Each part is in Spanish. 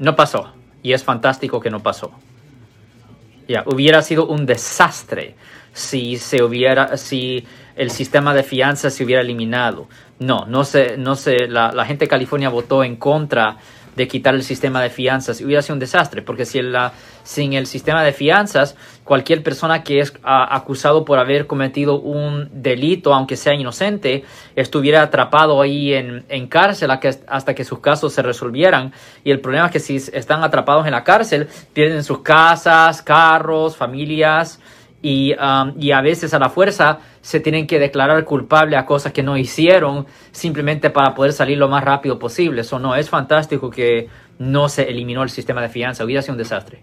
No pasó. Y es fantástico que no pasó. Ya, hubiera sido un desastre si se hubiera, si el sistema de fianza se hubiera eliminado. No, no sé, no sé, la, la gente de California votó en contra de quitar el sistema de fianzas hubiera sido un desastre, porque si la, sin el sistema de fianzas, cualquier persona que es acusado por haber cometido un delito, aunque sea inocente, estuviera atrapado ahí en, en cárcel hasta que sus casos se resolvieran. Y el problema es que si están atrapados en la cárcel, pierden sus casas, carros, familias, y, um, y, a veces a la fuerza se tienen que declarar culpable a cosas que no hicieron simplemente para poder salir lo más rápido posible. Eso no, es fantástico que no se eliminó el sistema de fianza, hubiera sido un desastre.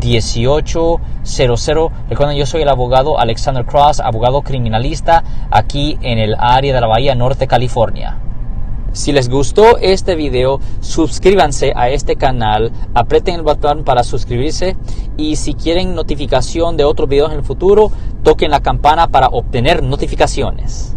1-800-530-1800. Recuerden, yo soy el abogado Alexander Cross, abogado criminalista aquí en el área de la Bahía Norte, California. Si les gustó este video, suscríbanse a este canal, aprieten el botón para suscribirse y si quieren notificación de otros videos en el futuro, toquen la campana para obtener notificaciones.